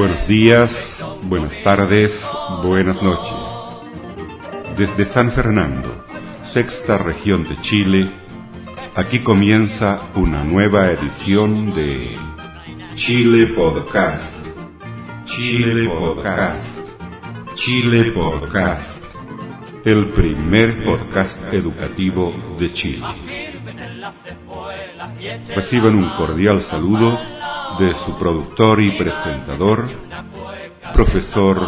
Buenos días, buenas tardes, buenas noches. Desde San Fernando, sexta región de Chile, aquí comienza una nueva edición de Chile Podcast. Chile Podcast. Chile Podcast. El primer podcast educativo de Chile. Reciban un cordial saludo de su productor y presentador, profesor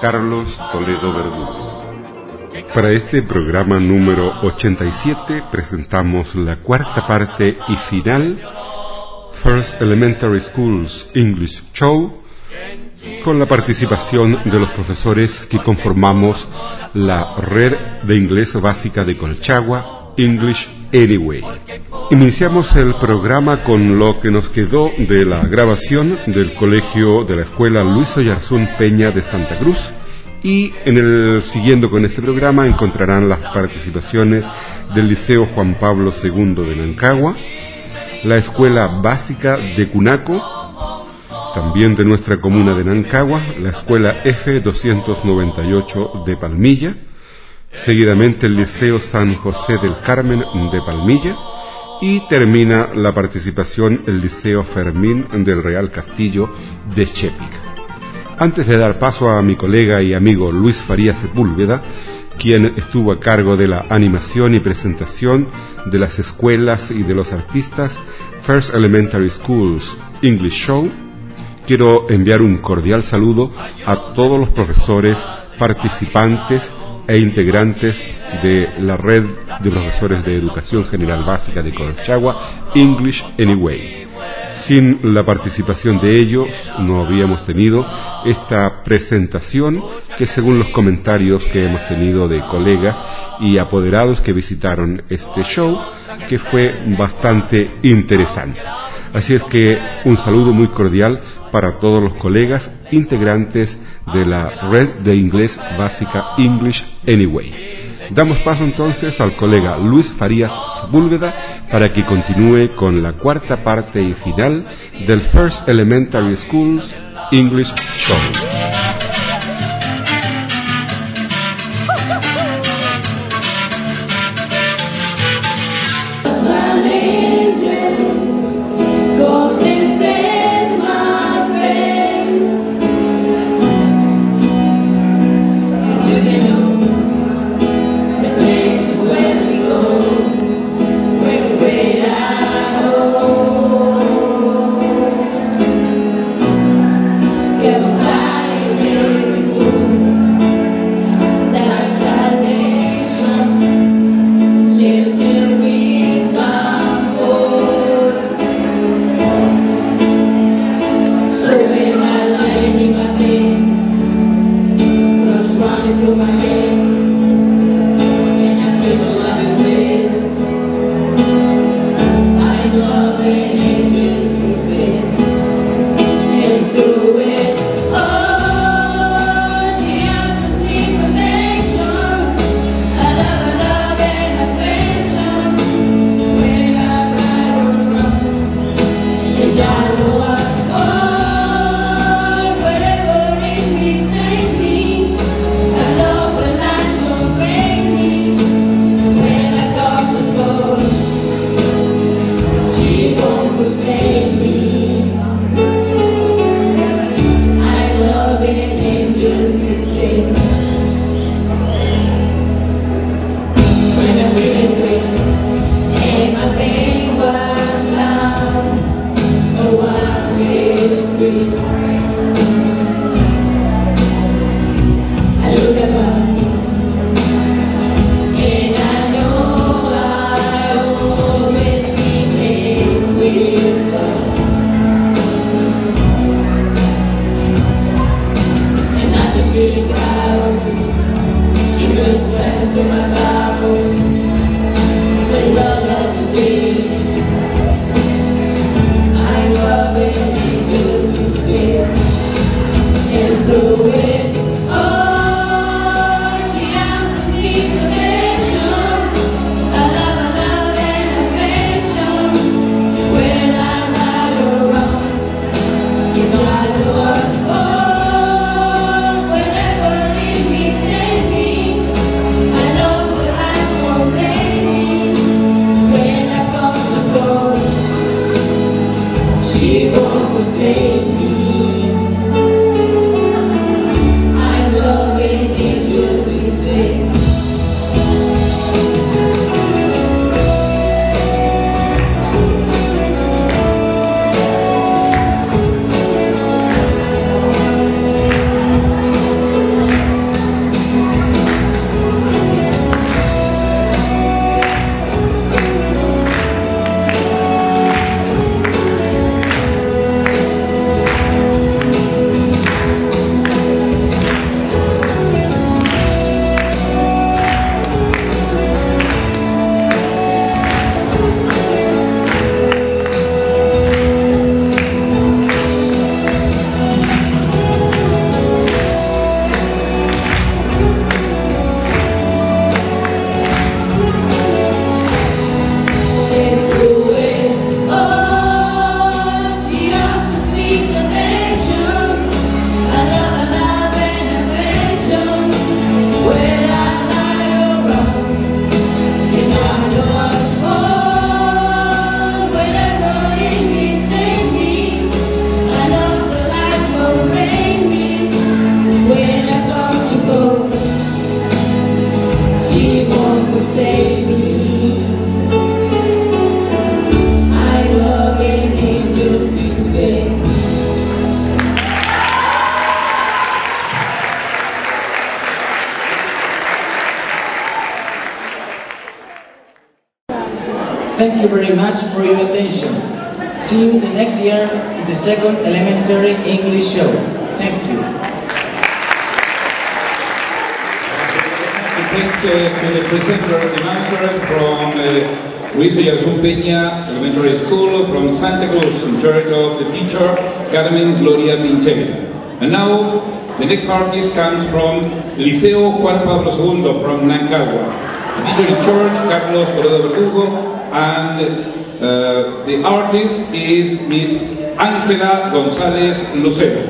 Carlos Toledo Verdugo. Para este programa número 87 presentamos la cuarta parte y final, First Elementary Schools English Show, con la participación de los profesores que conformamos la red de inglés básica de Colchagua, English Anyway. Iniciamos el programa con lo que nos quedó de la grabación del colegio de la escuela Luis Oyarzún Peña de Santa Cruz y en el siguiendo con este programa encontrarán las participaciones del Liceo Juan Pablo II de Nancagua, la escuela básica de Cunaco, también de nuestra comuna de Nancagua, la escuela F298 de Palmilla, seguidamente el Liceo San José del Carmen de Palmilla y termina la participación el Liceo Fermín del Real Castillo de Chépica. Antes de dar paso a mi colega y amigo Luis Farías Sepúlveda, quien estuvo a cargo de la animación y presentación de las escuelas y de los artistas First Elementary Schools English Show, quiero enviar un cordial saludo a todos los profesores, participantes e integrantes de la red de profesores de educación general básica de Colchagua, English Anyway. Sin la participación de ellos no habíamos tenido esta presentación que según los comentarios que hemos tenido de colegas y apoderados que visitaron este show, que fue bastante interesante. Así es que un saludo muy cordial para todos los colegas integrantes de la red de inglés básica English Anyway. Damos paso entonces al colega Luis Farías Sepúlveda para que continúe con la cuarta parte y final del First Elementary Schools English Show. Thank you very much for your attention. See you the next year in the second elementary English show. Thank you. Thanks uh, to the presenters and announcers from uh, Luis Oyarzún Peña Elementary School, from Santa Cruz, in charge of the teacher Carmen Gloria Pinchel. And now, the next artist comes from Liceo Juan Pablo II from Nancagua. The teacher in charge, Carlos Toledo Verdugo, and uh, the artist is Miss Ángela González Lucero.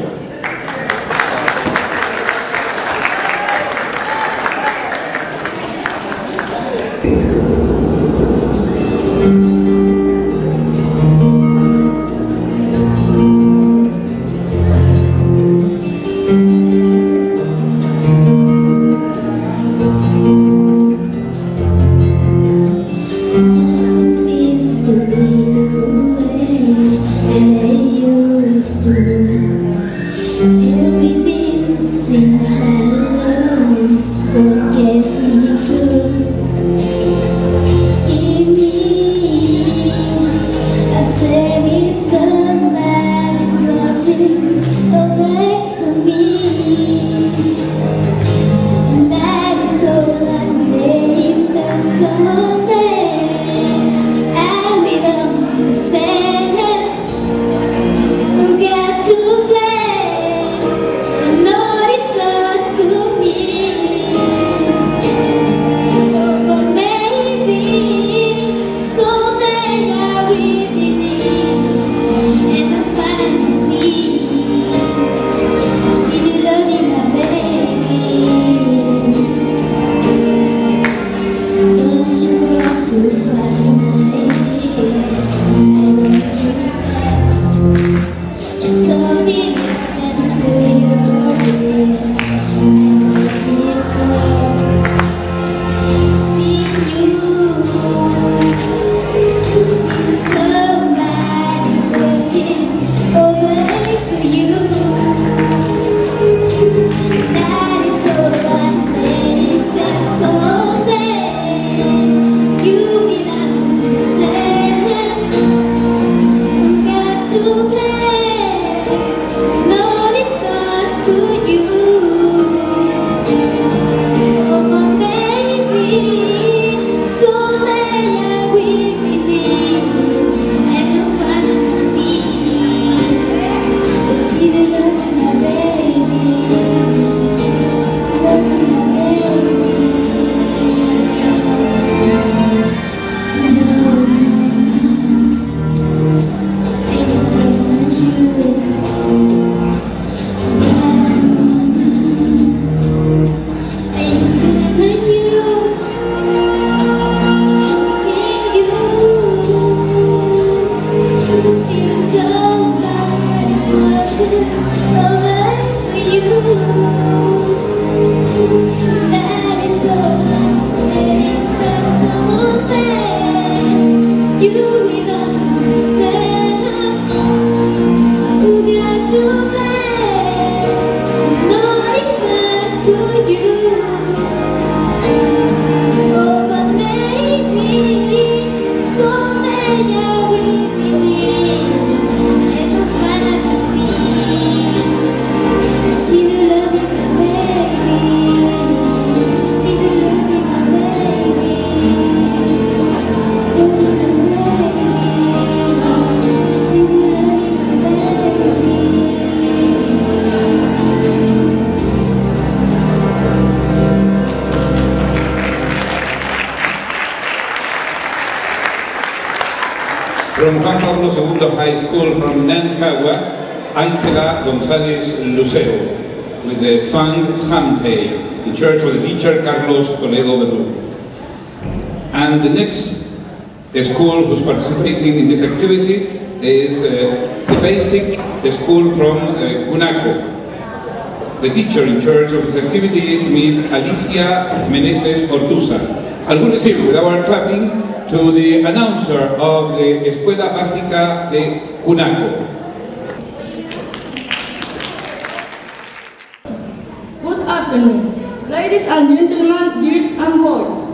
Church of the teacher Carlos Toledo Verdugo. And the next school who's participating in this activity is uh, the basic school from uh, Gunaco. The teacher in charge of this activity is Ms. Alicia Meneses Ortuza. And we receive with our clapping to the announcer of the Escuela Básica de Cunaco. Ladies and gentlemen, girls and boys.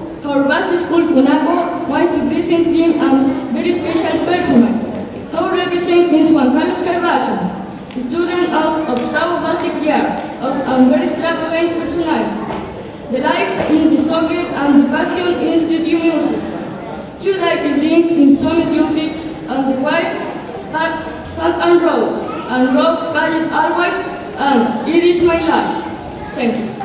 Bus school Cunaco wants to present him a very special performance. Now represent is Juan Carlos Carvalho, student of Octavo Basic Year of a very extravagant personality. The lights in the socket and the passion in studio music. Two lighted links in summit jumping and the white back, back and row, and row guided always, and it is my life. Thank you.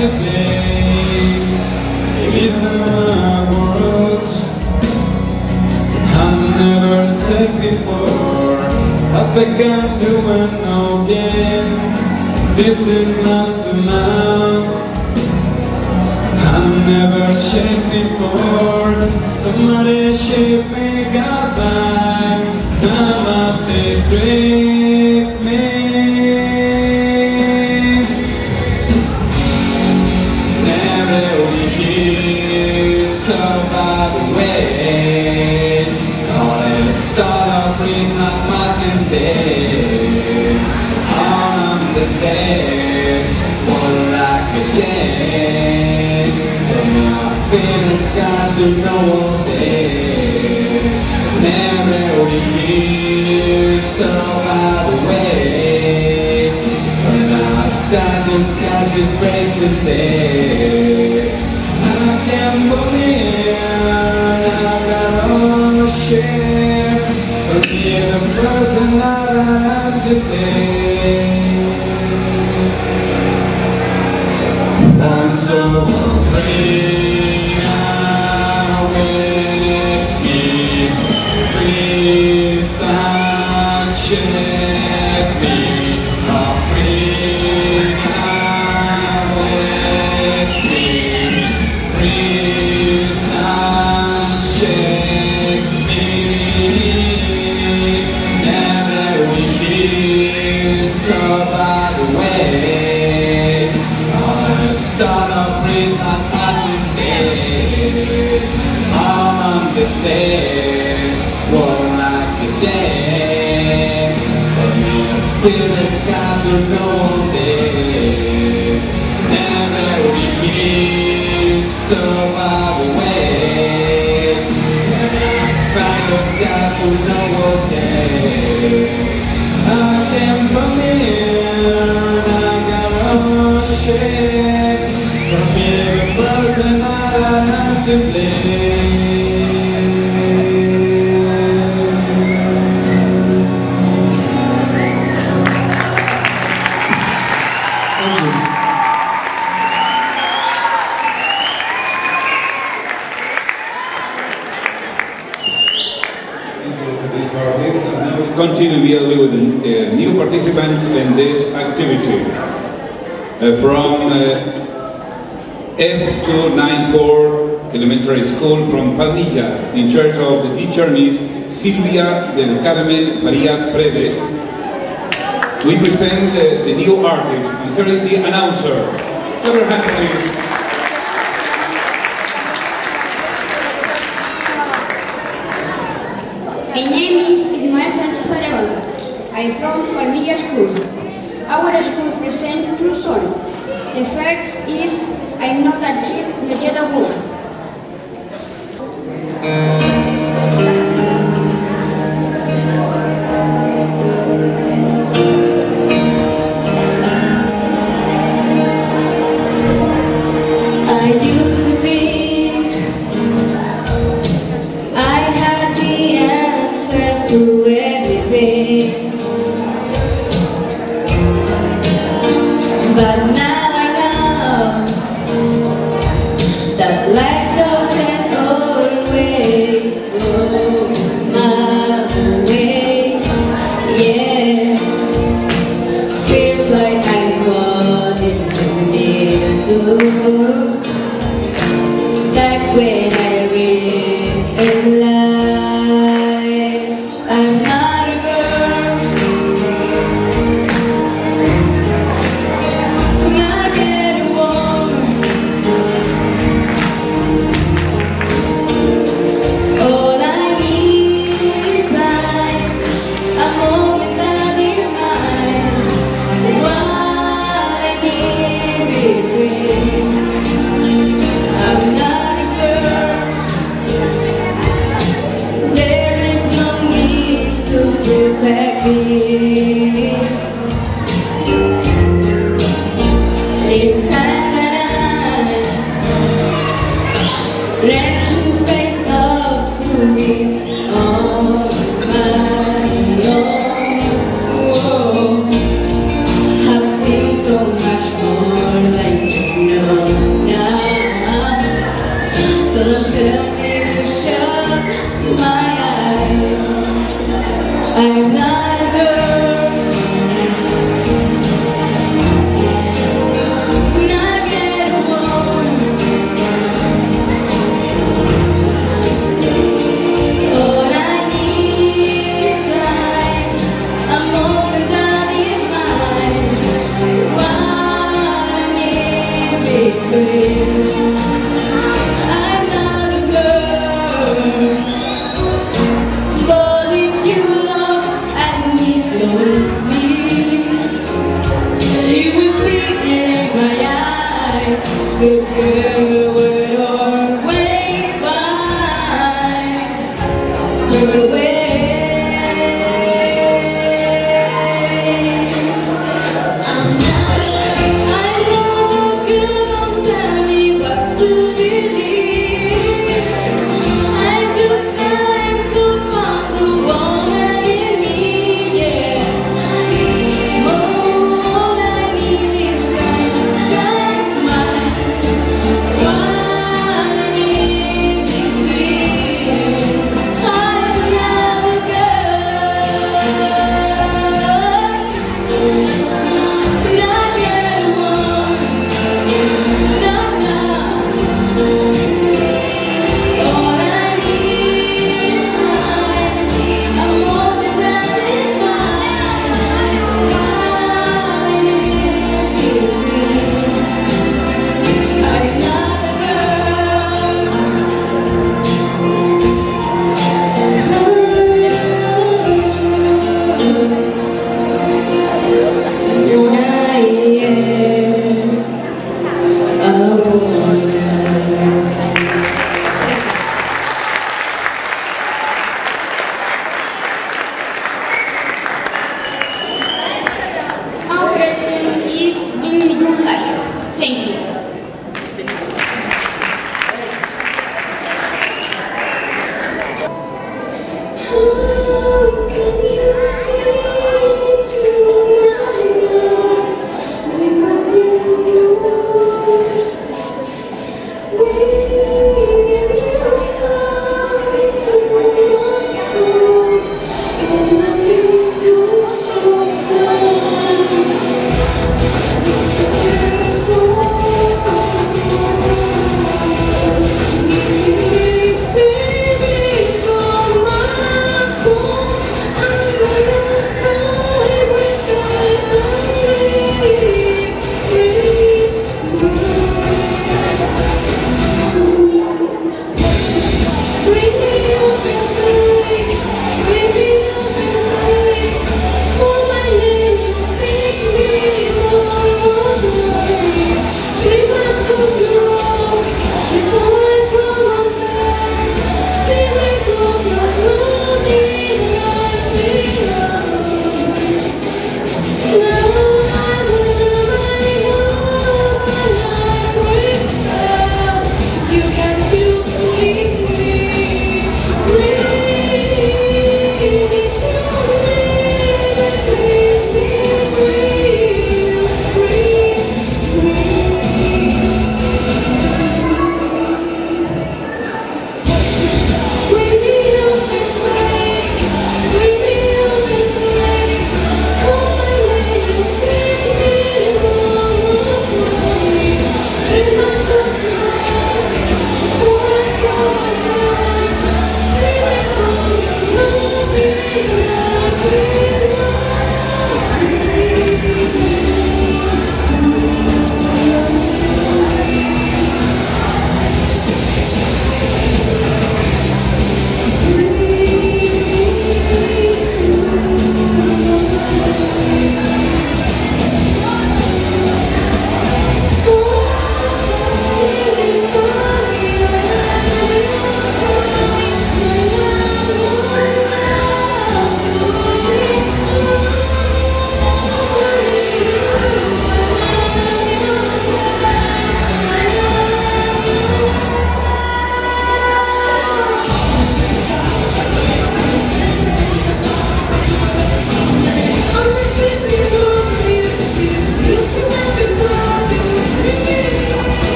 today is my world I never said before I've begun to win no games This is my tsunami I never shaped before Somebody shaped me Gaza. change. como F294 Elementary School from Padilla in charge of the teacher Miss Silvia del Carmen Marias Predes. We present uh, the new artist and here is the announcer. Clap your please.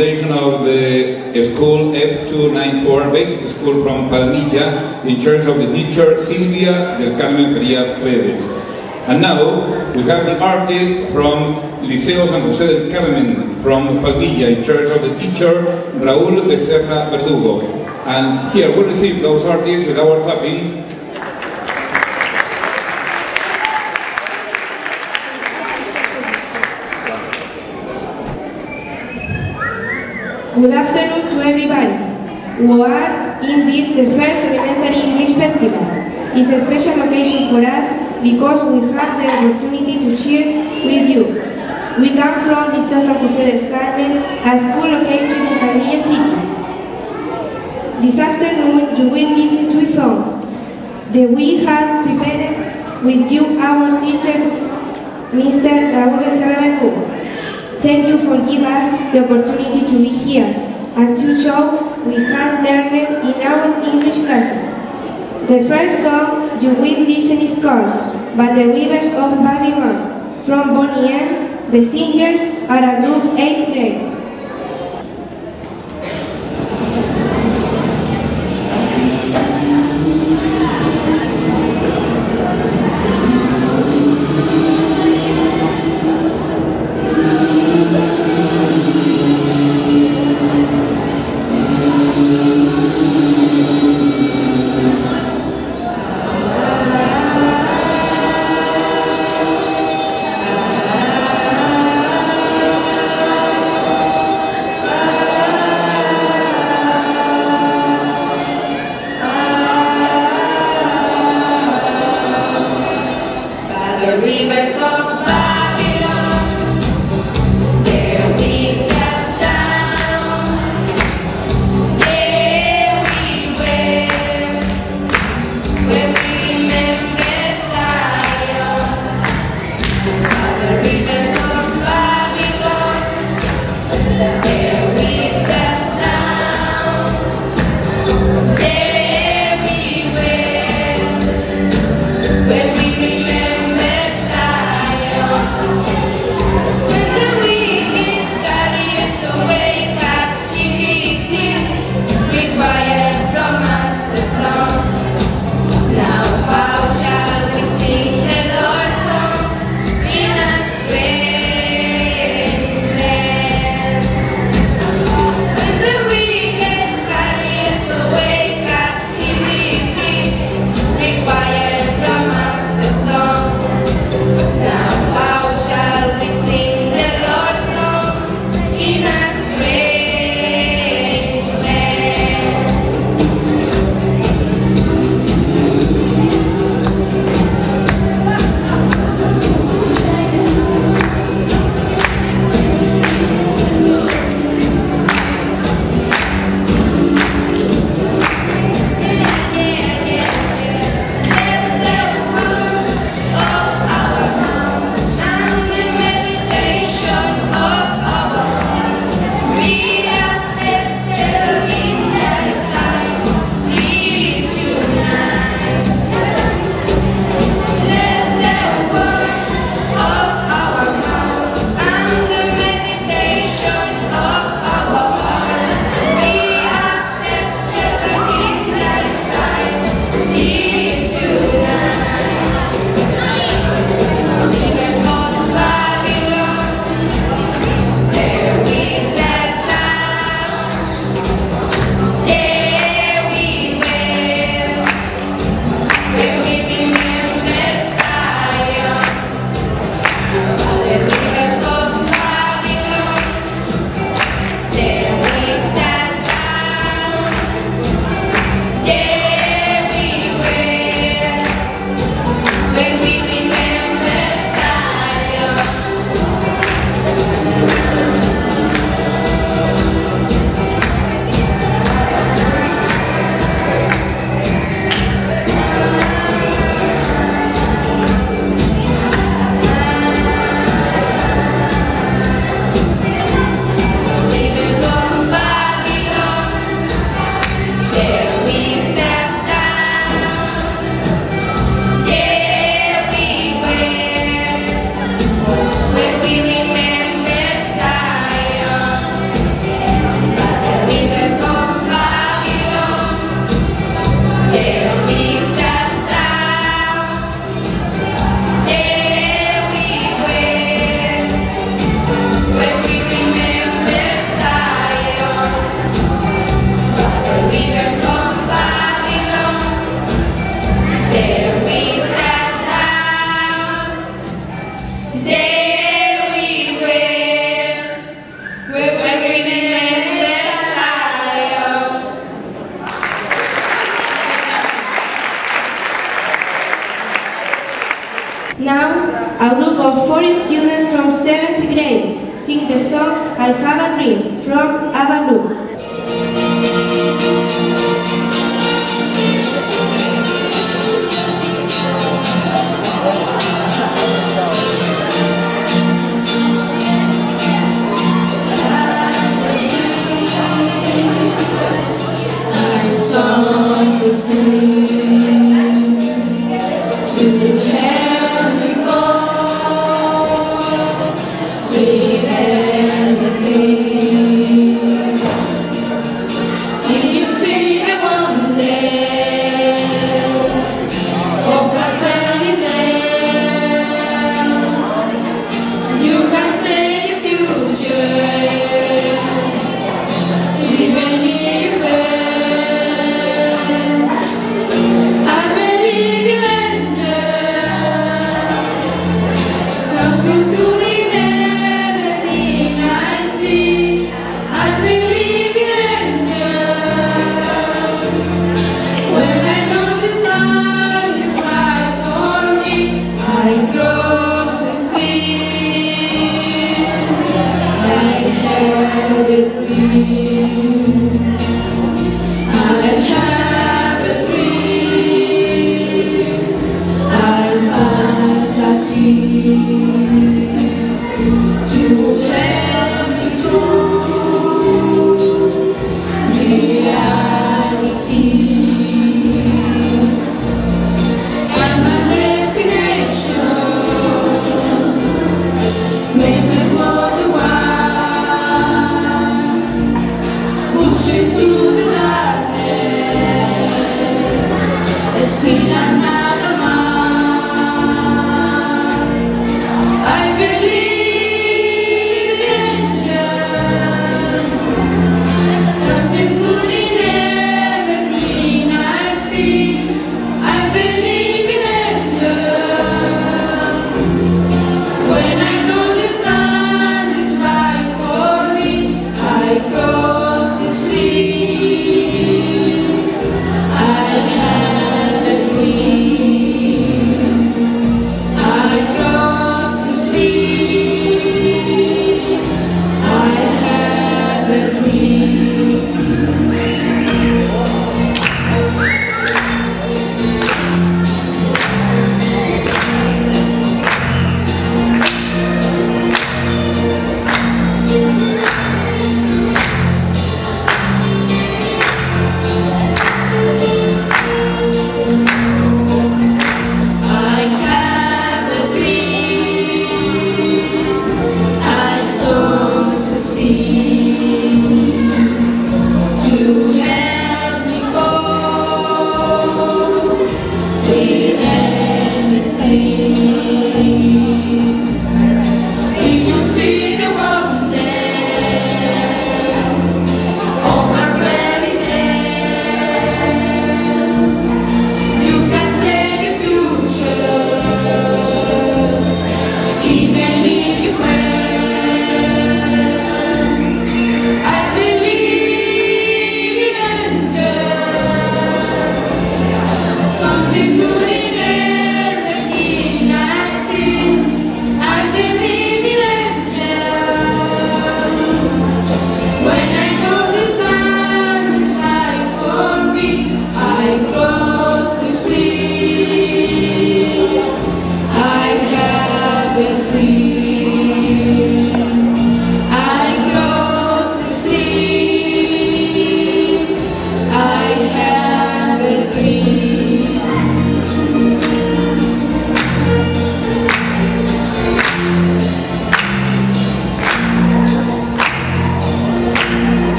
Presentation of the school F294 Basic School from Palmilla in charge of the teacher Silvia del Carmen Frías Redes. And now we have the artist from Liceo San José del Carmen from Palmilla in charge of the teacher Raúl de Serra Verdugo. And here we receive those artists with our clapping. Are in this the first elementary English festival. It's a special occasion for us because we have the opportunity to share with you. We come from the San José del Carmen, a school located in Padilla City. This afternoon you will listen to a song that we have prepared with you our teacher, Mr. Raúl Becerra Thank you for giving us the opportunity to be here and to show we have learned in our English classes. The first song you will listen is called By the Rivers of Babylon from Bonnie M. The singers are a group 8th grade.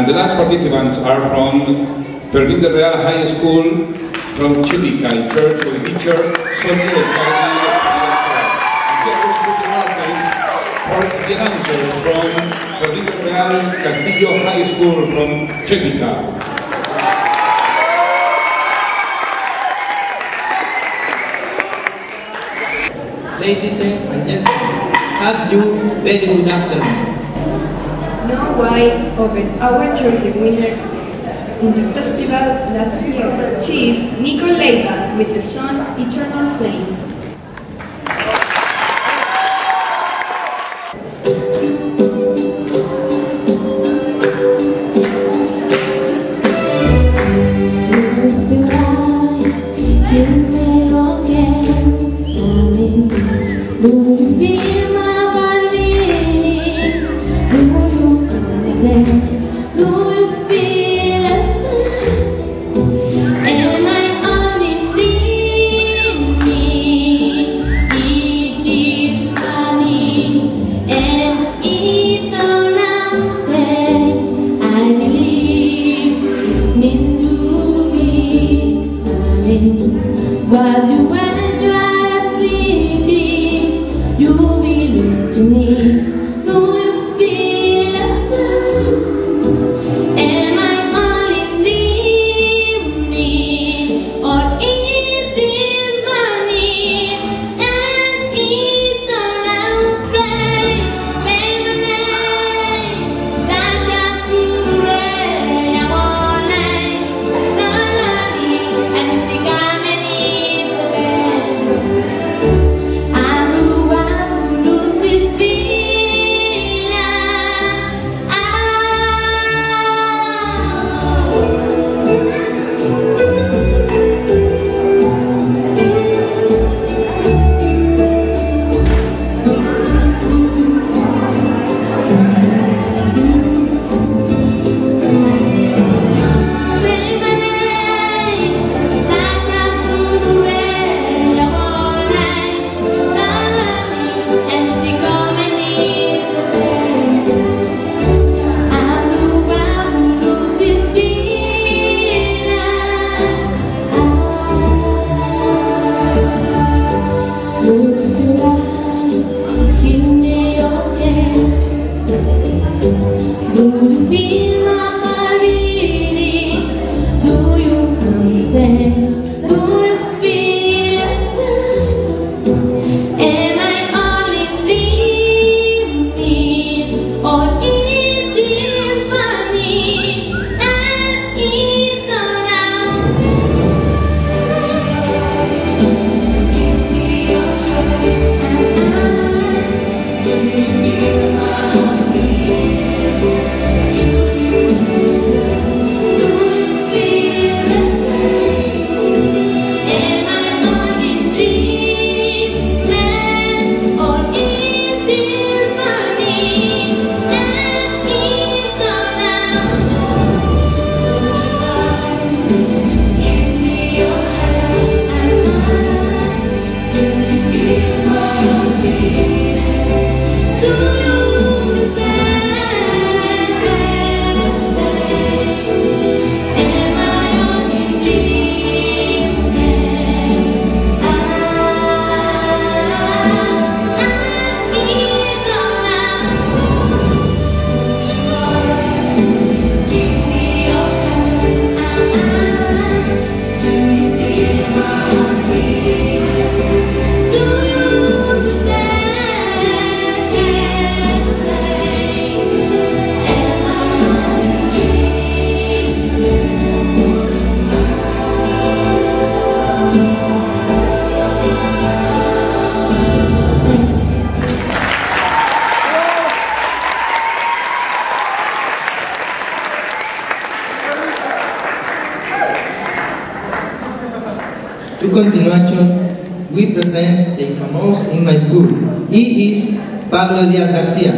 And the last participants are from Perlinda Real High School from Chilica in Church of Teacher, Sonia del Carmen. For the dancers from Perlinda Real Castillo High School from Chilica. Ladies and gentlemen, have you very good afternoon. No, why? open our trophy winner in the festival last year. She is Nicole with the song Eternal Flame. Do you feel my body? Pablo Díaz García.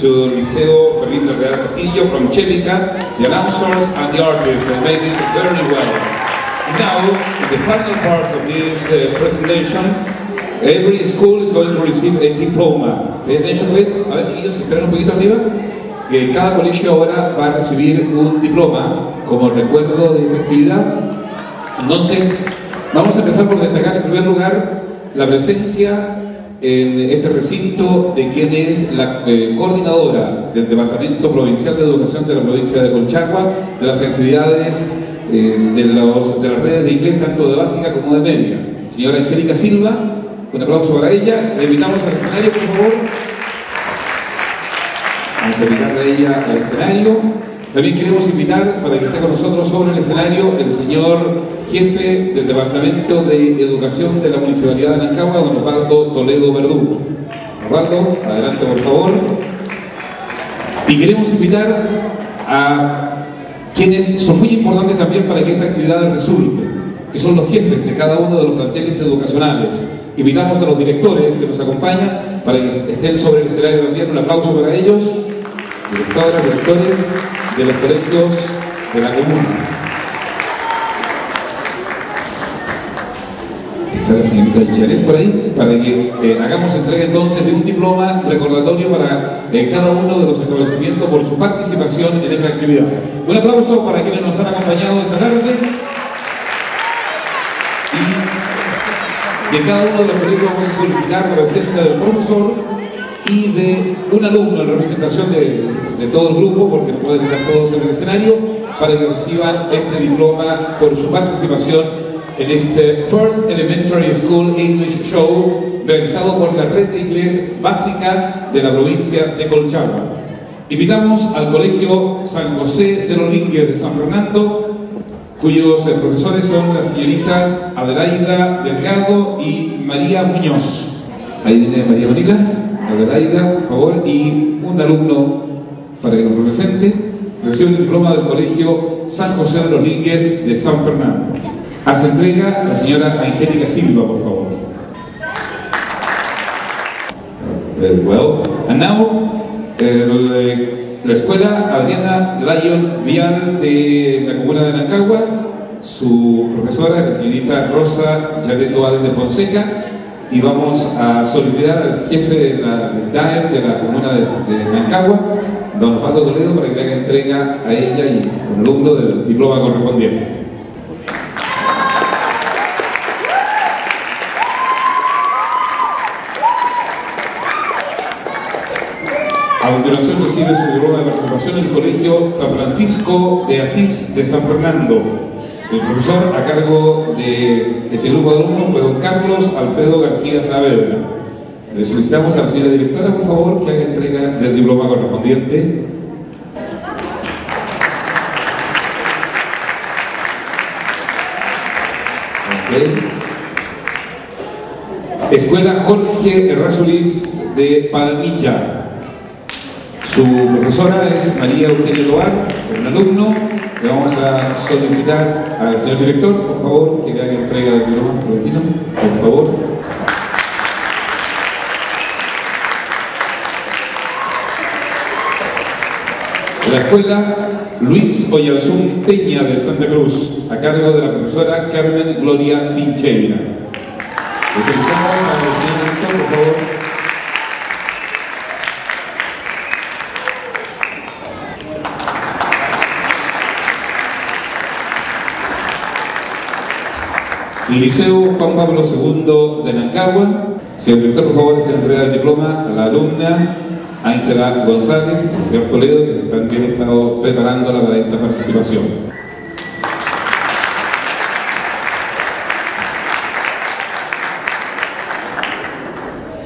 To Liceo Felipe Real Castillo from Chevica, the announcers and the artists. They made it very well. Now, in the final part of this uh, presentation, every school is going to receive a diploma. Pay attention please. A ver chiquillos, esperen un poquito arriba. Que cada colegio ahora va a recibir un diploma como recuerdo de esta actividad. Entonces, vamos a empezar por destacar en primer lugar la presencia en este recinto de quien es la eh, coordinadora del Departamento Provincial de Educación de la provincia de Colchagua, de las actividades eh, de, de las redes de inglés, tanto de básica como de media. Señora Angélica Silva, un aplauso para ella. Le invitamos al escenario, por favor. Vamos a invitarla a ella al escenario. También queremos invitar para que esté con nosotros sobre el escenario el señor jefe del Departamento de Educación de la Municipalidad de Nancagua, don Osvaldo Toledo Verdugo. Osvaldo, adelante por favor. Y queremos invitar a quienes son muy importantes también para que esta actividad resulte, que son los jefes de cada uno de los planteles educacionales. Invitamos a los directores que nos acompañan para que estén sobre el escenario también. Un aplauso para ellos, directoras, directores de los colegios de la comuna. Está la señorita por ahí, para que eh, hagamos entrega entonces de un diploma recordatorio para eh, cada uno de los establecimientos por su participación en esta actividad. Un aplauso para quienes nos han acompañado esta tarde. Y de cada uno de los colegios vamos a solicitar la presencia del profesor y de un alumno en representación de, de todo el grupo, porque no pueden estar todos en el escenario, para que reciban este diploma por su participación en este First Elementary School English Show realizado por la red de inglés básica de la provincia de Colchagua. Invitamos al Colegio San José de los Lingues de San Fernando, cuyos eh, profesores son las señoritas Adelaida Delgado y María Muñoz. Ahí viene María Manila, Adelaida, por favor, y un alumno para que nos represente, recibe el diploma del Colegio San José de los Lingues de San Fernando. Hace entrega la señora Angélica Silva, por favor. Very well. And now, el, la escuela Adriana Lyon Vial de la comuna de Nancagua, su profesora, la señorita Rosa Yaret Dual de Fonseca, y vamos a solicitar al jefe de la DAER de la comuna de, de Nancagua, don Osvaldo Toledo, para que haga entrega a ella y al alumno del diploma correspondiente. A continuación recibe su diploma de participación el Colegio San Francisco de Asís de San Fernando. El profesor a cargo de este grupo de alumnos fue don Carlos Alfredo García Saavedra. Le solicitamos a la señora directora, por favor, que haga entrega del diploma correspondiente. Escuela Jorge Errázuriz de Palmilla. Su profesora es María Eugenia Loar, un alumno. Le vamos a solicitar al señor director, por favor, que haga entrega del diploma Florentino, por favor. La escuela Luis Oyarzún Peña de Santa Cruz, a cargo de la profesora Carmen Gloria Pincheira. Le solicitamos al señor director, por favor. Liceo Juan Pablo II de Nancagua. Señor por favor, se entrega el diploma a la alumna Ángela González el señor Toledo, que también han estado preparándola para esta participación.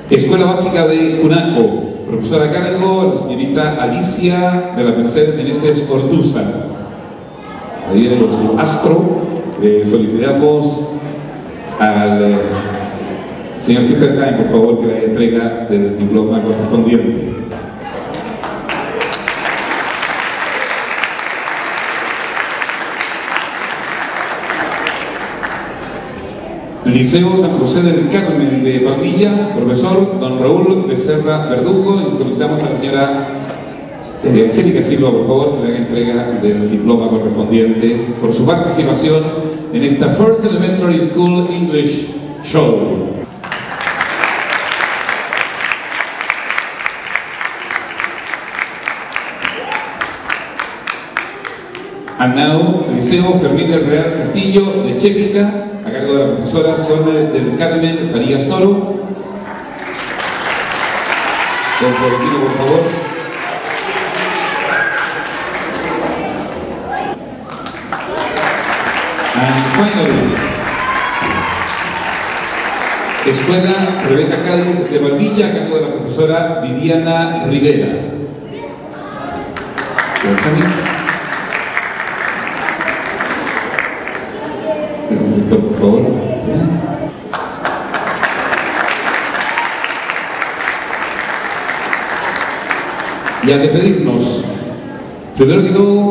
Escuela Básica de Cunaco, profesora a cargo, la señorita Alicia de la Merced Meneses Ortuza. Ahí viene los Astro, le solicitamos al señor Fiscal por favor, que la entrega del diploma correspondiente. Liceo San José del Carmen de Palmilla, profesor don Raúl Becerra Verdugo, y solicitamos a la señora eh, Angélica Silva, por favor, que le haga entrega del diploma correspondiente por su participación en esta First Elementary School English Show. And now, Liceo Fermín del Real Castillo de Chépica, a cargo de la profesora Sonia del Carmen Farías Toro. Florentino, por favor. Escuela Rebeca Cádiz de Valvilla, a cargo de la profesora Viviana Rivera. Por favor. Y a despedirnos, primero que todo,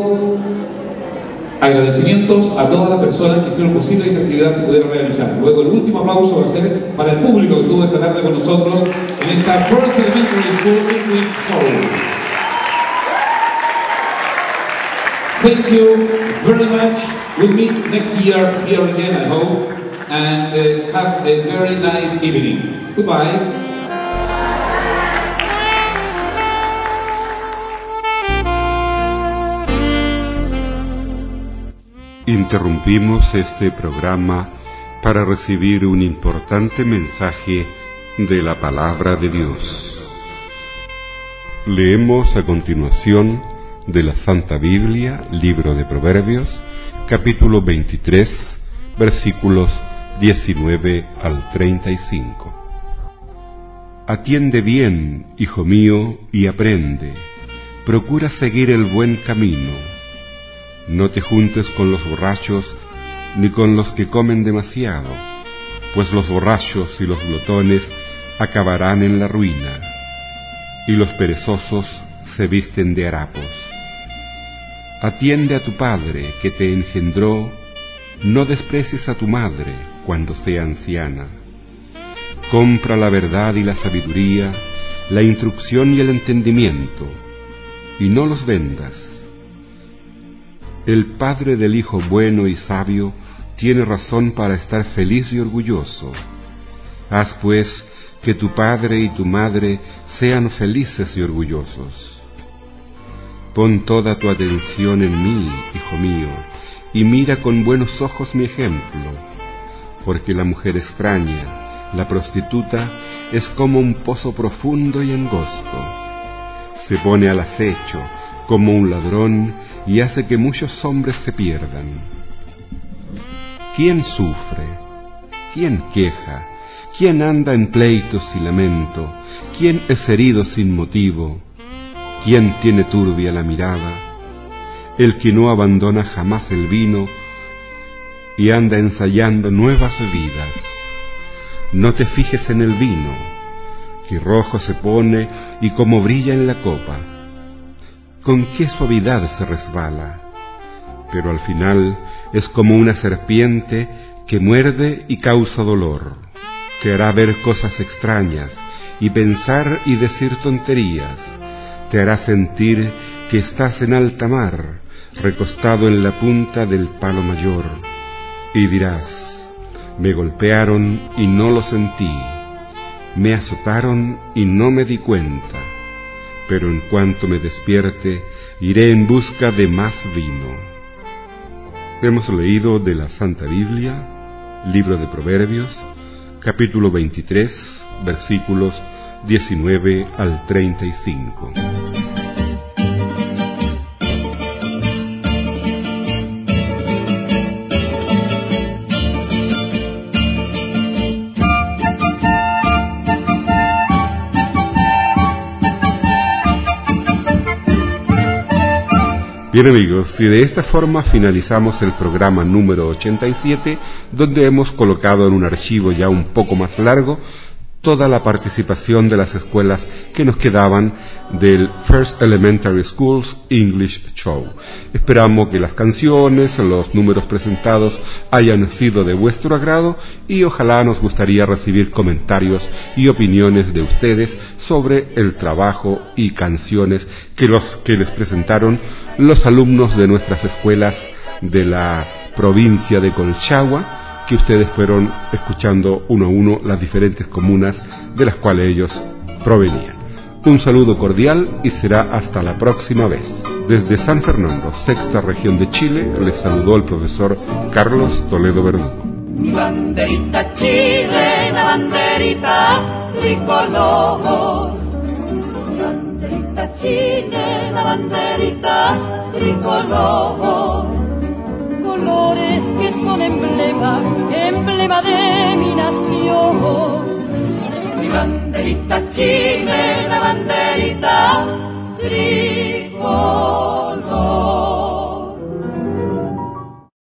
agradecimientos a todas las personas que hicieron posible que esta actividad se pudiera realizar. Luego, el último aplauso va a ser para el público que estuvo esta tarde con nosotros en esta First Elementary School English Show. Thank you very much. We'll meet next year here again, I hope, and uh, have a very nice evening. Goodbye. Interrumpimos este programa para recibir un importante mensaje de la palabra de Dios. Leemos a continuación de la Santa Biblia, libro de Proverbios, capítulo 23, versículos 19 al 35. Atiende bien, hijo mío, y aprende. Procura seguir el buen camino. No te juntes con los borrachos ni con los que comen demasiado, pues los borrachos y los glotones acabarán en la ruina, y los perezosos se visten de harapos. Atiende a tu padre que te engendró, no desprecies a tu madre cuando sea anciana. Compra la verdad y la sabiduría, la instrucción y el entendimiento, y no los vendas. El padre del hijo bueno y sabio tiene razón para estar feliz y orgulloso. Haz pues que tu padre y tu madre sean felices y orgullosos. Pon toda tu atención en mí, hijo mío, y mira con buenos ojos mi ejemplo, porque la mujer extraña, la prostituta, es como un pozo profundo y angosto. Se pone al acecho como un ladrón y hace que muchos hombres se pierdan. ¿Quién sufre? ¿Quién queja? ¿Quién anda en pleitos y lamento? ¿Quién es herido sin motivo? ¿Quién tiene turbia la mirada? El que no abandona jamás el vino y anda ensayando nuevas bebidas. no te fijes en el vino, que rojo se pone y como brilla en la copa. Con qué suavidad se resbala, pero al final es como una serpiente que muerde y causa dolor. Te hará ver cosas extrañas y pensar y decir tonterías. Te hará sentir que estás en alta mar, recostado en la punta del palo mayor. Y dirás, me golpearon y no lo sentí, me azotaron y no me di cuenta, pero en cuanto me despierte, iré en busca de más vino. Hemos leído de la Santa Biblia Libro de Proverbios, capítulo 23, versículos 19 al 35. Bien amigos, y de esta forma finalizamos el programa número 87, donde hemos colocado en un archivo ya un poco más largo toda la participación de las escuelas que nos quedaban del First Elementary Schools English Show. Esperamos que las canciones, los números presentados hayan sido de vuestro agrado y ojalá nos gustaría recibir comentarios y opiniones de ustedes sobre el trabajo y canciones que los que les presentaron los alumnos de nuestras escuelas de la provincia de Colchagua que ustedes fueron escuchando uno a uno las diferentes comunas de las cuales ellos provenían. Un saludo cordial y será hasta la próxima vez. Desde San Fernando, sexta región de Chile, les saludó el profesor Carlos Toledo Verdugo. Mi banderita chilena, banderita tricolor. Mi banderita chilena, banderita tricolor colores son emblema, emblema de mi nación. Mi banderita chilena, banderita tricolor.